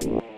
Bye.